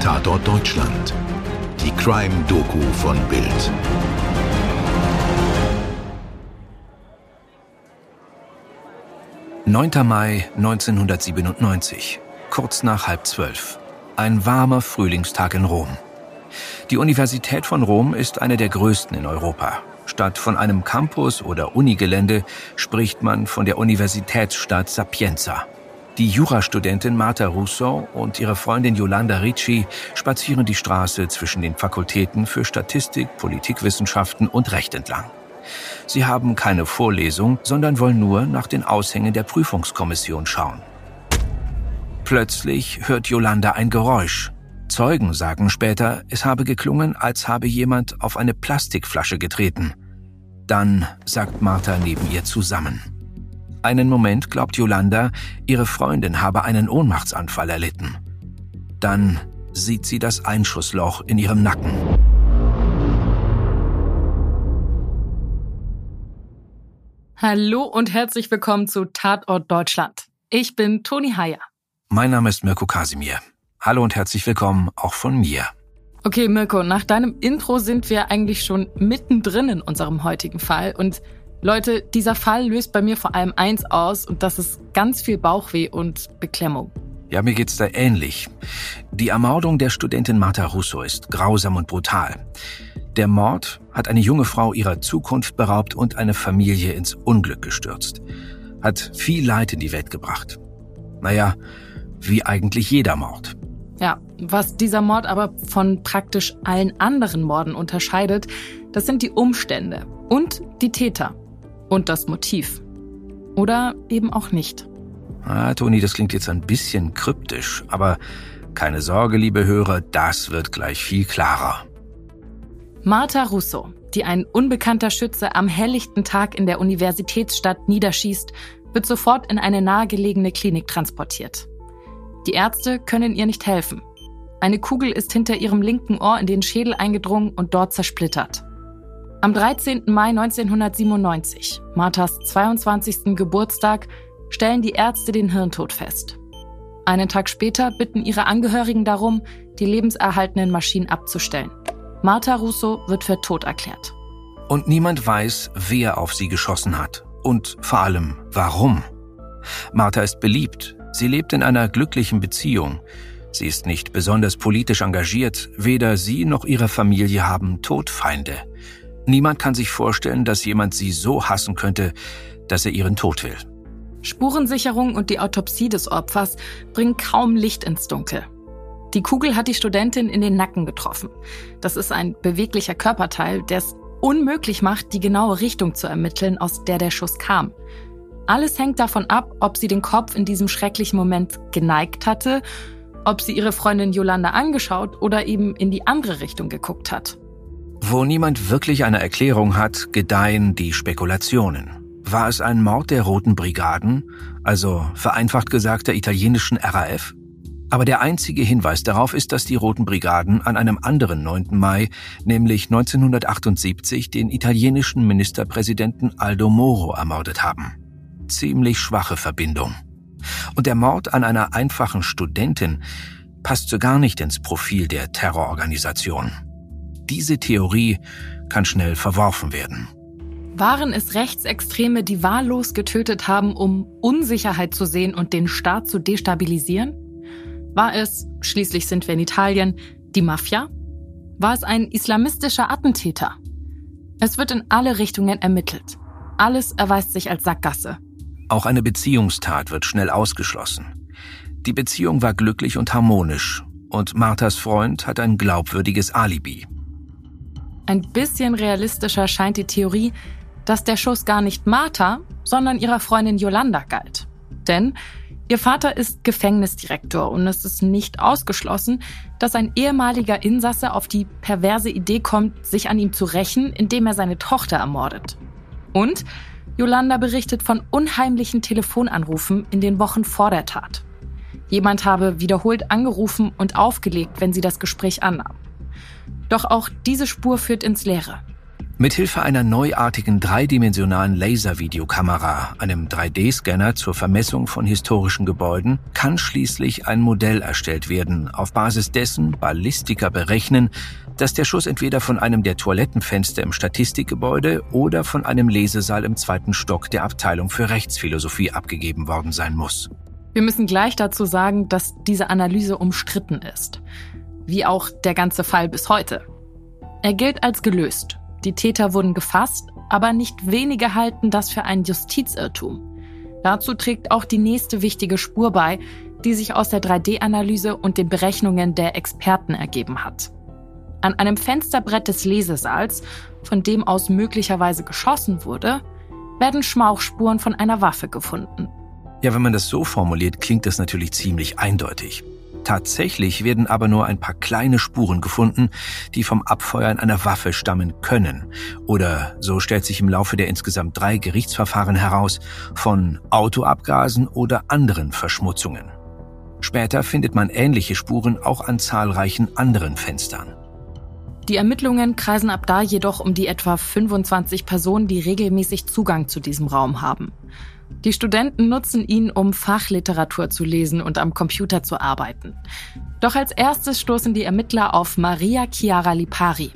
Tatort Deutschland. Die Crime-Doku von Bild. Neunter Mai 1997, kurz nach halb zwölf. Ein warmer Frühlingstag in Rom. Die Universität von Rom ist eine der größten in Europa. Statt von einem Campus oder Unigelände spricht man von der Universitätsstadt Sapienza. Die Jurastudentin Marta Russo und ihre Freundin Yolanda Ricci spazieren die Straße zwischen den Fakultäten für Statistik, Politikwissenschaften und Recht entlang. Sie haben keine Vorlesung, sondern wollen nur nach den Aushängen der Prüfungskommission schauen. Plötzlich hört Yolanda ein Geräusch. Zeugen sagen später, es habe geklungen, als habe jemand auf eine Plastikflasche getreten. Dann sagt Martha neben ihr zusammen. Einen Moment glaubt Yolanda, ihre Freundin habe einen Ohnmachtsanfall erlitten. Dann sieht sie das Einschussloch in ihrem Nacken. Hallo und herzlich willkommen zu Tatort Deutschland. Ich bin Toni Heyer. Mein Name ist Mirko Kasimir. Hallo und herzlich willkommen auch von mir. Okay, Mirko, nach deinem Intro sind wir eigentlich schon mittendrin in unserem heutigen Fall und Leute, dieser Fall löst bei mir vor allem eins aus und das ist ganz viel Bauchweh und Beklemmung. Ja, mir geht's da ähnlich. Die Ermordung der Studentin Marta Russo ist grausam und brutal. Der Mord hat eine junge Frau ihrer Zukunft beraubt und eine Familie ins Unglück gestürzt. Hat viel Leid in die Welt gebracht. Naja, wie eigentlich jeder Mord. Ja, was dieser Mord aber von praktisch allen anderen Morden unterscheidet, das sind die Umstände und die Täter und das Motiv. Oder eben auch nicht. Ah, Toni, das klingt jetzt ein bisschen kryptisch, aber keine Sorge, liebe Hörer, das wird gleich viel klarer. Martha Russo, die ein unbekannter Schütze am helllichten Tag in der Universitätsstadt niederschießt, wird sofort in eine nahegelegene Klinik transportiert. Die Ärzte können ihr nicht helfen. Eine Kugel ist hinter ihrem linken Ohr in den Schädel eingedrungen und dort zersplittert. Am 13. Mai 1997, Marthas 22. Geburtstag, stellen die Ärzte den Hirntod fest. Einen Tag später bitten ihre Angehörigen darum, die lebenserhaltenden Maschinen abzustellen. Martha Russo wird für tot erklärt. Und niemand weiß, wer auf sie geschossen hat. Und vor allem, warum. Martha ist beliebt. Sie lebt in einer glücklichen Beziehung. Sie ist nicht besonders politisch engagiert. Weder sie noch ihre Familie haben Todfeinde. Niemand kann sich vorstellen, dass jemand sie so hassen könnte, dass er ihren Tod will. Spurensicherung und die Autopsie des Opfers bringen kaum Licht ins Dunkel. Die Kugel hat die Studentin in den Nacken getroffen. Das ist ein beweglicher Körperteil, der es unmöglich macht, die genaue Richtung zu ermitteln, aus der der Schuss kam. Alles hängt davon ab, ob sie den Kopf in diesem schrecklichen Moment geneigt hatte, ob sie ihre Freundin Yolanda angeschaut oder eben in die andere Richtung geguckt hat. Wo niemand wirklich eine Erklärung hat, gedeihen die Spekulationen. War es ein Mord der Roten Brigaden, also vereinfacht gesagt der italienischen RAF? Aber der einzige Hinweis darauf ist, dass die Roten Brigaden an einem anderen 9. Mai, nämlich 1978, den italienischen Ministerpräsidenten Aldo Moro ermordet haben. Ziemlich schwache Verbindung. Und der Mord an einer einfachen Studentin passt so gar nicht ins Profil der Terrororganisation. Diese Theorie kann schnell verworfen werden. Waren es Rechtsextreme, die wahllos getötet haben, um Unsicherheit zu sehen und den Staat zu destabilisieren? War es, schließlich sind wir in Italien, die Mafia? War es ein islamistischer Attentäter? Es wird in alle Richtungen ermittelt. Alles erweist sich als Sackgasse. Auch eine Beziehungstat wird schnell ausgeschlossen. Die Beziehung war glücklich und harmonisch und Marthas Freund hat ein glaubwürdiges Alibi. Ein bisschen realistischer scheint die Theorie, dass der Schuss gar nicht Martha, sondern ihrer Freundin Yolanda galt. Denn ihr Vater ist Gefängnisdirektor und es ist nicht ausgeschlossen, dass ein ehemaliger Insasse auf die perverse Idee kommt, sich an ihm zu rächen, indem er seine Tochter ermordet. Und Yolanda berichtet von unheimlichen Telefonanrufen in den Wochen vor der Tat. Jemand habe wiederholt angerufen und aufgelegt, wenn sie das Gespräch annahm. Doch auch diese Spur führt ins Leere. Mithilfe einer neuartigen dreidimensionalen Laservideokamera, einem 3D-Scanner zur Vermessung von historischen Gebäuden, kann schließlich ein Modell erstellt werden, auf Basis dessen Ballistiker berechnen, dass der Schuss entweder von einem der Toilettenfenster im Statistikgebäude oder von einem Lesesaal im zweiten Stock der Abteilung für Rechtsphilosophie abgegeben worden sein muss. Wir müssen gleich dazu sagen, dass diese Analyse umstritten ist. Wie auch der ganze Fall bis heute. Er gilt als gelöst. Die Täter wurden gefasst, aber nicht wenige halten das für ein Justizirrtum. Dazu trägt auch die nächste wichtige Spur bei, die sich aus der 3D-Analyse und den Berechnungen der Experten ergeben hat. An einem Fensterbrett des Lesesaals, von dem aus möglicherweise geschossen wurde, werden Schmauchspuren von einer Waffe gefunden. Ja, wenn man das so formuliert, klingt das natürlich ziemlich eindeutig. Tatsächlich werden aber nur ein paar kleine Spuren gefunden, die vom Abfeuern einer Waffe stammen können. Oder, so stellt sich im Laufe der insgesamt drei Gerichtsverfahren heraus, von Autoabgasen oder anderen Verschmutzungen. Später findet man ähnliche Spuren auch an zahlreichen anderen Fenstern. Die Ermittlungen kreisen ab da jedoch um die etwa 25 Personen, die regelmäßig Zugang zu diesem Raum haben. Die Studenten nutzen ihn, um Fachliteratur zu lesen und am Computer zu arbeiten. Doch als erstes stoßen die Ermittler auf Maria Chiara Lipari.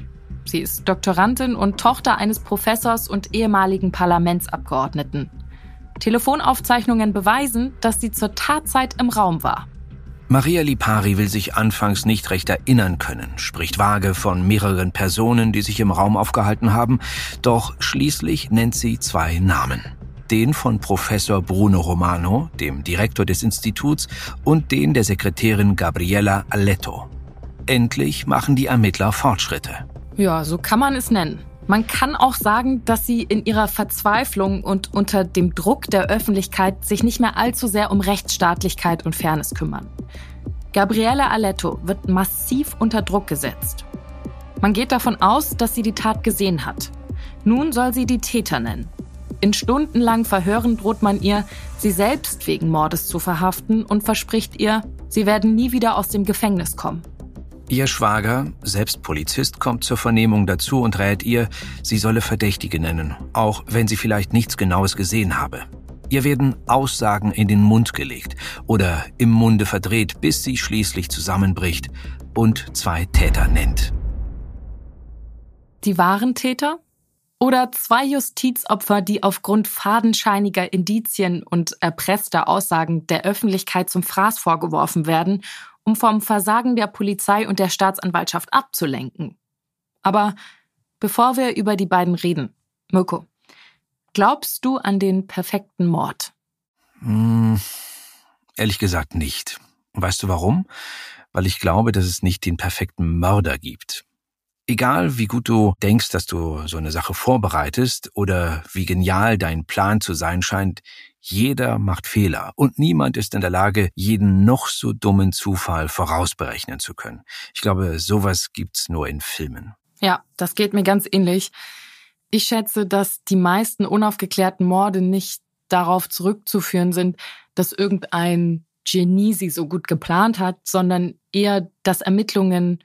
Sie ist Doktorandin und Tochter eines Professors und ehemaligen Parlamentsabgeordneten. Telefonaufzeichnungen beweisen, dass sie zur Tatzeit im Raum war. Maria Lipari will sich anfangs nicht recht erinnern können, spricht vage von mehreren Personen, die sich im Raum aufgehalten haben, doch schließlich nennt sie zwei Namen. Den von Professor Bruno Romano, dem Direktor des Instituts, und den der Sekretärin Gabriella Aletto. Endlich machen die Ermittler Fortschritte. Ja, so kann man es nennen. Man kann auch sagen, dass sie in ihrer Verzweiflung und unter dem Druck der Öffentlichkeit sich nicht mehr allzu sehr um Rechtsstaatlichkeit und Fairness kümmern. Gabriele Aletto wird massiv unter Druck gesetzt. Man geht davon aus, dass sie die Tat gesehen hat. Nun soll sie die Täter nennen. In stundenlangen Verhören droht man ihr, sie selbst wegen Mordes zu verhaften und verspricht ihr, sie werden nie wieder aus dem Gefängnis kommen. Ihr Schwager, selbst Polizist, kommt zur Vernehmung dazu und rät ihr, sie solle Verdächtige nennen, auch wenn sie vielleicht nichts Genaues gesehen habe. Ihr werden Aussagen in den Mund gelegt oder im Munde verdreht, bis sie schließlich zusammenbricht und zwei Täter nennt. Die wahren Täter? Oder zwei Justizopfer, die aufgrund fadenscheiniger Indizien und erpresster Aussagen der Öffentlichkeit zum Fraß vorgeworfen werden um vom Versagen der Polizei und der Staatsanwaltschaft abzulenken. Aber bevor wir über die beiden reden, Mirko, glaubst du an den perfekten Mord? Hm, ehrlich gesagt nicht. Weißt du warum? Weil ich glaube, dass es nicht den perfekten Mörder gibt. Egal wie gut du denkst, dass du so eine Sache vorbereitest oder wie genial dein Plan zu sein scheint, jeder macht Fehler und niemand ist in der Lage, jeden noch so dummen Zufall vorausberechnen zu können. Ich glaube, sowas gibt's nur in Filmen. Ja, das geht mir ganz ähnlich. Ich schätze, dass die meisten unaufgeklärten Morde nicht darauf zurückzuführen sind, dass irgendein Genie sie so gut geplant hat, sondern eher, dass Ermittlungen,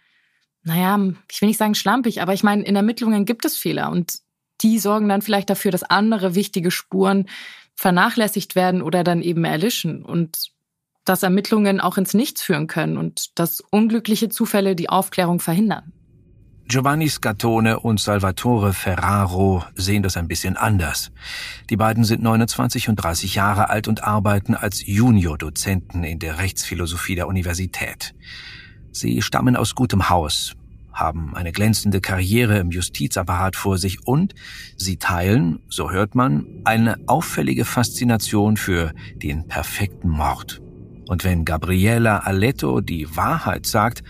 naja, ich will nicht sagen schlampig, aber ich meine, in Ermittlungen gibt es Fehler und die sorgen dann vielleicht dafür, dass andere wichtige Spuren vernachlässigt werden oder dann eben erlischen und dass Ermittlungen auch ins Nichts führen können und dass unglückliche Zufälle die Aufklärung verhindern. Giovanni Scatone und Salvatore Ferraro sehen das ein bisschen anders. Die beiden sind 29 und 30 Jahre alt und arbeiten als Juniordozenten in der Rechtsphilosophie der Universität. Sie stammen aus gutem Haus, haben eine glänzende Karriere im Justizapparat vor sich und sie teilen, so hört man, eine auffällige Faszination für den perfekten Mord. Und wenn Gabriela Aletto die Wahrheit sagt,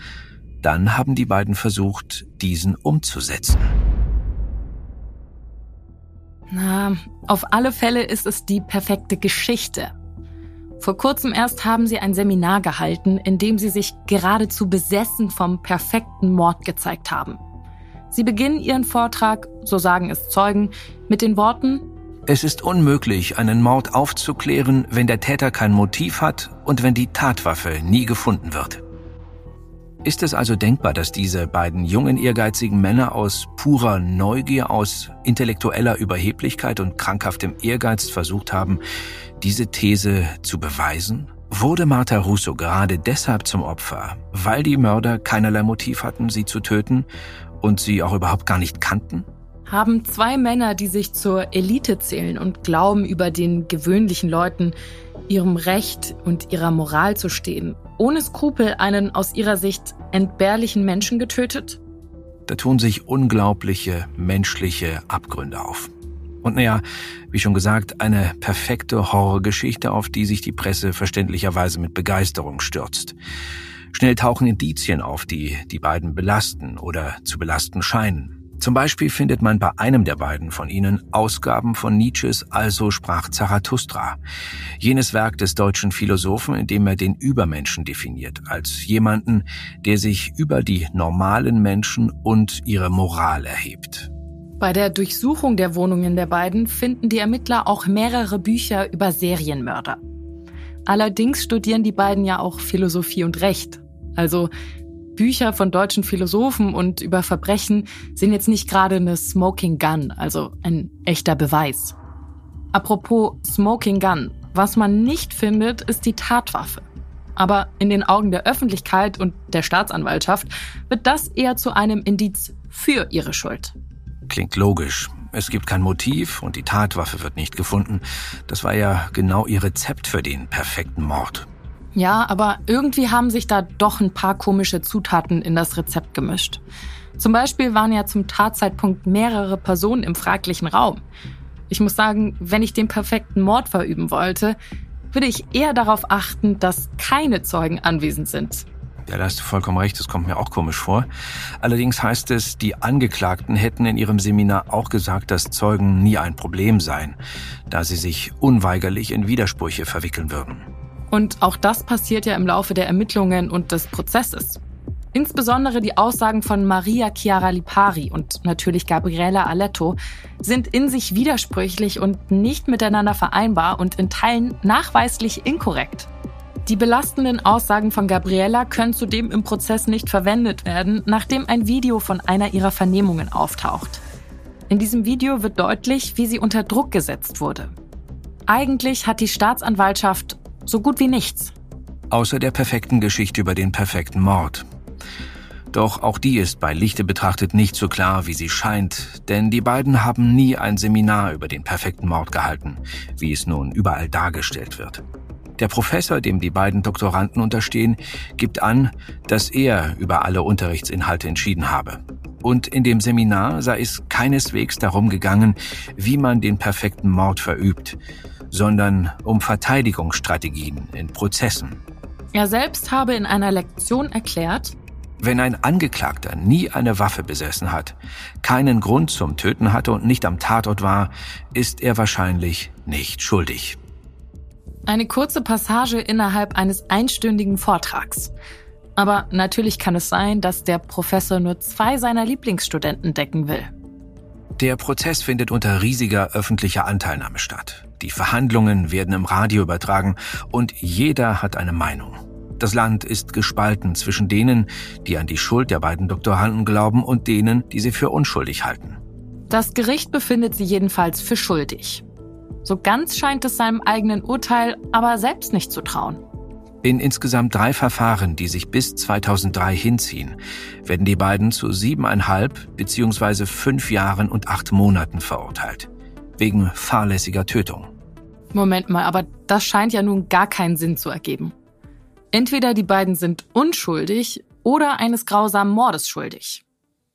dann haben die beiden versucht, diesen umzusetzen. Na, auf alle Fälle ist es die perfekte Geschichte. Vor kurzem erst haben sie ein Seminar gehalten, in dem sie sich geradezu besessen vom perfekten Mord gezeigt haben. Sie beginnen ihren Vortrag, so sagen es Zeugen, mit den Worten Es ist unmöglich, einen Mord aufzuklären, wenn der Täter kein Motiv hat und wenn die Tatwaffe nie gefunden wird. Ist es also denkbar, dass diese beiden jungen, ehrgeizigen Männer aus purer Neugier, aus intellektueller Überheblichkeit und krankhaftem Ehrgeiz versucht haben, diese These zu beweisen? Wurde Martha Russo gerade deshalb zum Opfer, weil die Mörder keinerlei Motiv hatten, sie zu töten und sie auch überhaupt gar nicht kannten? Haben zwei Männer, die sich zur Elite zählen und glauben, über den gewöhnlichen Leuten ihrem Recht und ihrer Moral zu stehen, ohne Skrupel einen aus ihrer Sicht entbehrlichen Menschen getötet? Da tun sich unglaubliche menschliche Abgründe auf. Und naja, wie schon gesagt, eine perfekte Horrorgeschichte, auf die sich die Presse verständlicherweise mit Begeisterung stürzt. Schnell tauchen Indizien auf, die die beiden belasten oder zu belasten scheinen. Zum Beispiel findet man bei einem der beiden von ihnen Ausgaben von Nietzsches Also sprach Zarathustra, jenes Werk des deutschen Philosophen, in dem er den Übermenschen definiert, als jemanden, der sich über die normalen Menschen und ihre Moral erhebt. Bei der Durchsuchung der Wohnungen der beiden finden die Ermittler auch mehrere Bücher über Serienmörder. Allerdings studieren die beiden ja auch Philosophie und Recht. Also Bücher von deutschen Philosophen und über Verbrechen sind jetzt nicht gerade eine Smoking Gun, also ein echter Beweis. Apropos Smoking Gun, was man nicht findet, ist die Tatwaffe. Aber in den Augen der Öffentlichkeit und der Staatsanwaltschaft wird das eher zu einem Indiz für ihre Schuld. Klingt logisch. Es gibt kein Motiv und die Tatwaffe wird nicht gefunden. Das war ja genau ihr Rezept für den perfekten Mord. Ja, aber irgendwie haben sich da doch ein paar komische Zutaten in das Rezept gemischt. Zum Beispiel waren ja zum Tatzeitpunkt mehrere Personen im fraglichen Raum. Ich muss sagen, wenn ich den perfekten Mord verüben wollte, würde ich eher darauf achten, dass keine Zeugen anwesend sind. Ja, da hast du vollkommen recht, das kommt mir auch komisch vor. Allerdings heißt es, die Angeklagten hätten in ihrem Seminar auch gesagt, dass Zeugen nie ein Problem seien, da sie sich unweigerlich in Widersprüche verwickeln würden. Und auch das passiert ja im Laufe der Ermittlungen und des Prozesses. Insbesondere die Aussagen von Maria Chiara Lipari und natürlich Gabriela Aletto sind in sich widersprüchlich und nicht miteinander vereinbar und in Teilen nachweislich inkorrekt. Die belastenden Aussagen von Gabriella können zudem im Prozess nicht verwendet werden, nachdem ein Video von einer ihrer Vernehmungen auftaucht. In diesem Video wird deutlich, wie sie unter Druck gesetzt wurde. Eigentlich hat die Staatsanwaltschaft so gut wie nichts. Außer der perfekten Geschichte über den perfekten Mord. Doch auch die ist bei Lichte betrachtet nicht so klar, wie sie scheint, denn die beiden haben nie ein Seminar über den perfekten Mord gehalten, wie es nun überall dargestellt wird. Der Professor, dem die beiden Doktoranden unterstehen, gibt an, dass er über alle Unterrichtsinhalte entschieden habe. Und in dem Seminar sei es keineswegs darum gegangen, wie man den perfekten Mord verübt, sondern um Verteidigungsstrategien in Prozessen. Er selbst habe in einer Lektion erklärt, wenn ein Angeklagter nie eine Waffe besessen hat, keinen Grund zum Töten hatte und nicht am Tatort war, ist er wahrscheinlich nicht schuldig. Eine kurze Passage innerhalb eines einstündigen Vortrags. Aber natürlich kann es sein, dass der Professor nur zwei seiner Lieblingsstudenten decken will. Der Prozess findet unter riesiger öffentlicher Anteilnahme statt. Die Verhandlungen werden im Radio übertragen und jeder hat eine Meinung. Das Land ist gespalten zwischen denen, die an die Schuld der beiden Doktoranden glauben und denen, die sie für unschuldig halten. Das Gericht befindet sie jedenfalls für schuldig. So ganz scheint es seinem eigenen Urteil aber selbst nicht zu trauen. In insgesamt drei Verfahren, die sich bis 2003 hinziehen, werden die beiden zu siebeneinhalb bzw. fünf Jahren und acht Monaten verurteilt. Wegen fahrlässiger Tötung. Moment mal, aber das scheint ja nun gar keinen Sinn zu ergeben. Entweder die beiden sind unschuldig oder eines grausamen Mordes schuldig.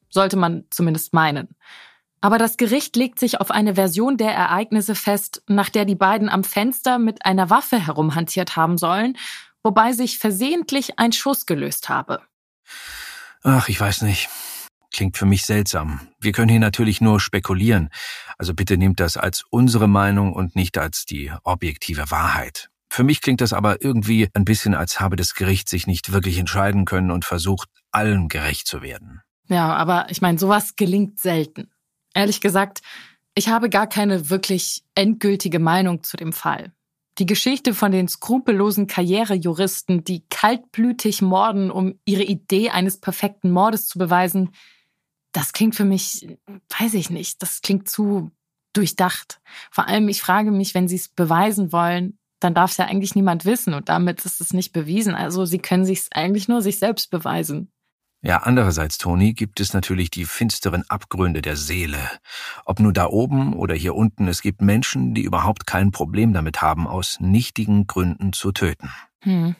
Sollte man zumindest meinen. Aber das Gericht legt sich auf eine Version der Ereignisse fest, nach der die beiden am Fenster mit einer Waffe herumhantiert haben sollen wobei sich versehentlich ein Schuss gelöst habe. Ach, ich weiß nicht. Klingt für mich seltsam. Wir können hier natürlich nur spekulieren. Also bitte nehmt das als unsere Meinung und nicht als die objektive Wahrheit. Für mich klingt das aber irgendwie ein bisschen, als habe das Gericht sich nicht wirklich entscheiden können und versucht, allen gerecht zu werden. Ja, aber ich meine, sowas gelingt selten. Ehrlich gesagt, ich habe gar keine wirklich endgültige Meinung zu dem Fall. Die Geschichte von den skrupellosen Karrierejuristen, die kaltblütig morden, um ihre Idee eines perfekten Mordes zu beweisen, das klingt für mich, weiß ich nicht, das klingt zu durchdacht. Vor allem, ich frage mich, wenn sie es beweisen wollen, dann darf es ja eigentlich niemand wissen und damit ist es nicht bewiesen. Also sie können sich eigentlich nur sich selbst beweisen. Ja, andererseits, Toni, gibt es natürlich die finsteren Abgründe der Seele. Ob nur da oben oder hier unten, es gibt Menschen, die überhaupt kein Problem damit haben, aus nichtigen Gründen zu töten. Hm.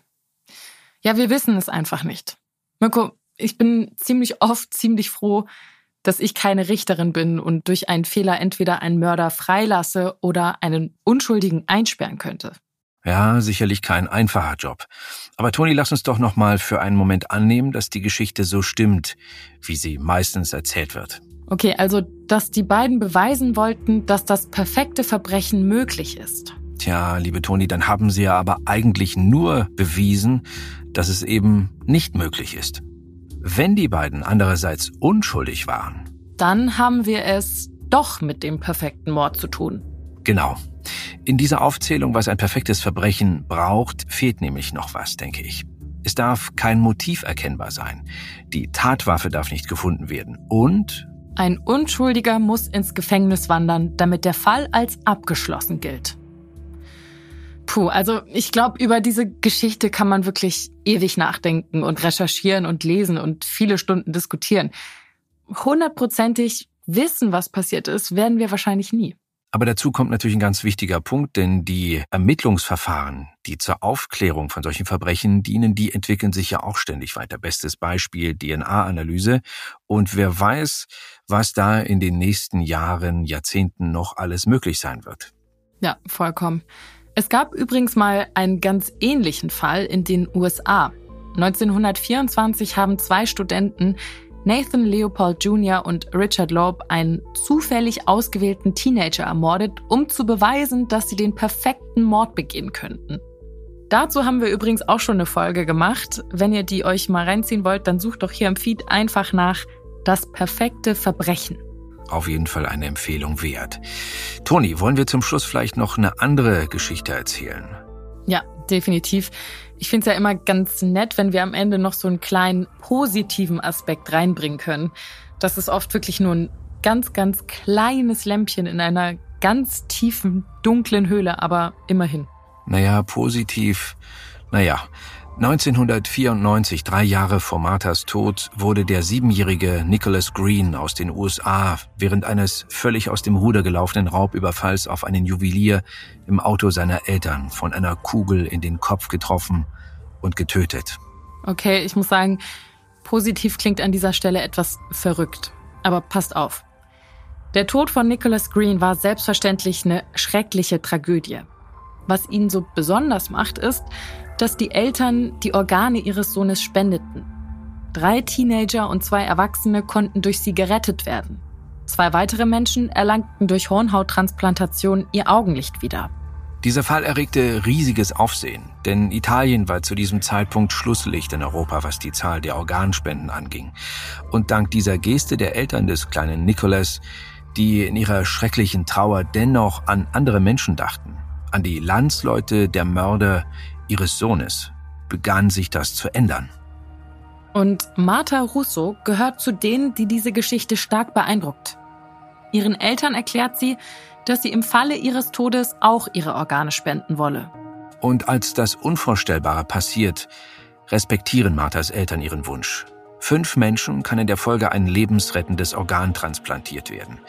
Ja, wir wissen es einfach nicht. Mirko, ich bin ziemlich oft ziemlich froh, dass ich keine Richterin bin und durch einen Fehler entweder einen Mörder freilasse oder einen Unschuldigen einsperren könnte. Ja, sicherlich kein einfacher Job. Aber Toni, lass uns doch noch mal für einen Moment annehmen, dass die Geschichte so stimmt, wie sie meistens erzählt wird. Okay, also, dass die beiden beweisen wollten, dass das perfekte Verbrechen möglich ist. Tja, liebe Toni, dann haben sie ja aber eigentlich nur bewiesen, dass es eben nicht möglich ist. Wenn die beiden andererseits unschuldig waren, dann haben wir es doch mit dem perfekten Mord zu tun. Genau. In dieser Aufzählung, was ein perfektes Verbrechen braucht, fehlt nämlich noch was, denke ich. Es darf kein Motiv erkennbar sein. Die Tatwaffe darf nicht gefunden werden. Und ein Unschuldiger muss ins Gefängnis wandern, damit der Fall als abgeschlossen gilt. Puh, also ich glaube, über diese Geschichte kann man wirklich ewig nachdenken und recherchieren und lesen und viele Stunden diskutieren. Hundertprozentig wissen, was passiert ist, werden wir wahrscheinlich nie. Aber dazu kommt natürlich ein ganz wichtiger Punkt, denn die Ermittlungsverfahren, die zur Aufklärung von solchen Verbrechen dienen, die entwickeln sich ja auch ständig weiter. Bestes Beispiel DNA-Analyse. Und wer weiß, was da in den nächsten Jahren, Jahrzehnten noch alles möglich sein wird. Ja, vollkommen. Es gab übrigens mal einen ganz ähnlichen Fall in den USA. 1924 haben zwei Studenten Nathan Leopold Jr. und Richard Loeb einen zufällig ausgewählten Teenager ermordet, um zu beweisen, dass sie den perfekten Mord begehen könnten. Dazu haben wir übrigens auch schon eine Folge gemacht. Wenn ihr die euch mal reinziehen wollt, dann sucht doch hier im Feed einfach nach Das perfekte Verbrechen. Auf jeden Fall eine Empfehlung wert. Toni, wollen wir zum Schluss vielleicht noch eine andere Geschichte erzählen? Ja, definitiv. Ich finde es ja immer ganz nett, wenn wir am Ende noch so einen kleinen positiven Aspekt reinbringen können. Das ist oft wirklich nur ein ganz, ganz kleines Lämpchen in einer ganz tiefen, dunklen Höhle, aber immerhin. Naja, positiv. Naja, 1994, drei Jahre vor Marthas Tod, wurde der siebenjährige Nicholas Green aus den USA während eines völlig aus dem Ruder gelaufenen Raubüberfalls auf einen Juwelier im Auto seiner Eltern von einer Kugel in den Kopf getroffen und getötet. Okay, ich muss sagen, positiv klingt an dieser Stelle etwas verrückt. Aber passt auf. Der Tod von Nicholas Green war selbstverständlich eine schreckliche Tragödie. Was ihn so besonders macht, ist, dass die Eltern die Organe ihres Sohnes spendeten. Drei Teenager und zwei Erwachsene konnten durch sie gerettet werden. Zwei weitere Menschen erlangten durch Hornhauttransplantation ihr Augenlicht wieder. Dieser Fall erregte riesiges Aufsehen, denn Italien war zu diesem Zeitpunkt Schlusslicht in Europa, was die Zahl der Organspenden anging. Und dank dieser Geste der Eltern des kleinen Nicholas, die in ihrer schrecklichen Trauer dennoch an andere Menschen dachten, an die Landsleute der Mörder ihres Sohnes, begann sich das zu ändern. Und Marta Russo gehört zu denen, die diese Geschichte stark beeindruckt. Ihren Eltern erklärt sie, dass sie im Falle ihres Todes auch ihre Organe spenden wolle. Und als das Unvorstellbare passiert, respektieren Marthas Eltern ihren Wunsch. Fünf Menschen kann in der Folge ein lebensrettendes Organ transplantiert werden.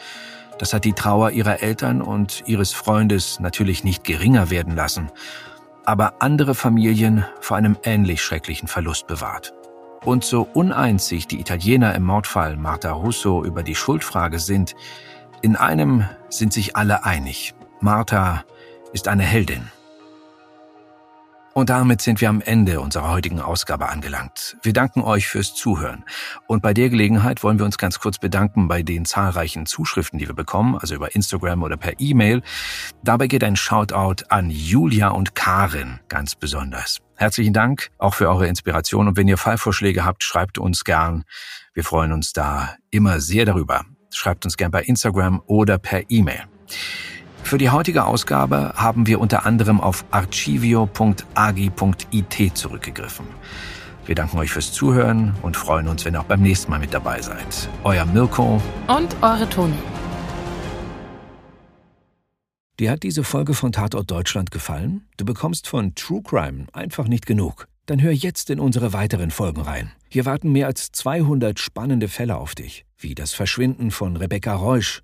Das hat die Trauer ihrer Eltern und ihres Freundes natürlich nicht geringer werden lassen, aber andere Familien vor einem ähnlich schrecklichen Verlust bewahrt. Und so uneins sich die Italiener im Mordfall Marta Russo über die Schuldfrage sind, in einem sind sich alle einig. Martha ist eine Heldin. Und damit sind wir am Ende unserer heutigen Ausgabe angelangt. Wir danken euch fürs Zuhören. Und bei der Gelegenheit wollen wir uns ganz kurz bedanken bei den zahlreichen Zuschriften, die wir bekommen, also über Instagram oder per E-Mail. Dabei geht ein Shoutout an Julia und Karin ganz besonders. Herzlichen Dank auch für eure Inspiration. Und wenn ihr Fallvorschläge habt, schreibt uns gern. Wir freuen uns da immer sehr darüber. Schreibt uns gern bei Instagram oder per E-Mail. Für die heutige Ausgabe haben wir unter anderem auf archivio.agi.it zurückgegriffen. Wir danken euch fürs Zuhören und freuen uns, wenn ihr auch beim nächsten Mal mit dabei seid. Euer Mirko und eure Toni. Dir hat diese Folge von Tatort Deutschland gefallen? Du bekommst von True Crime einfach nicht genug. Dann hör jetzt in unsere weiteren Folgen rein. Hier warten mehr als 200 spannende Fälle auf dich, wie das Verschwinden von Rebecca Reusch,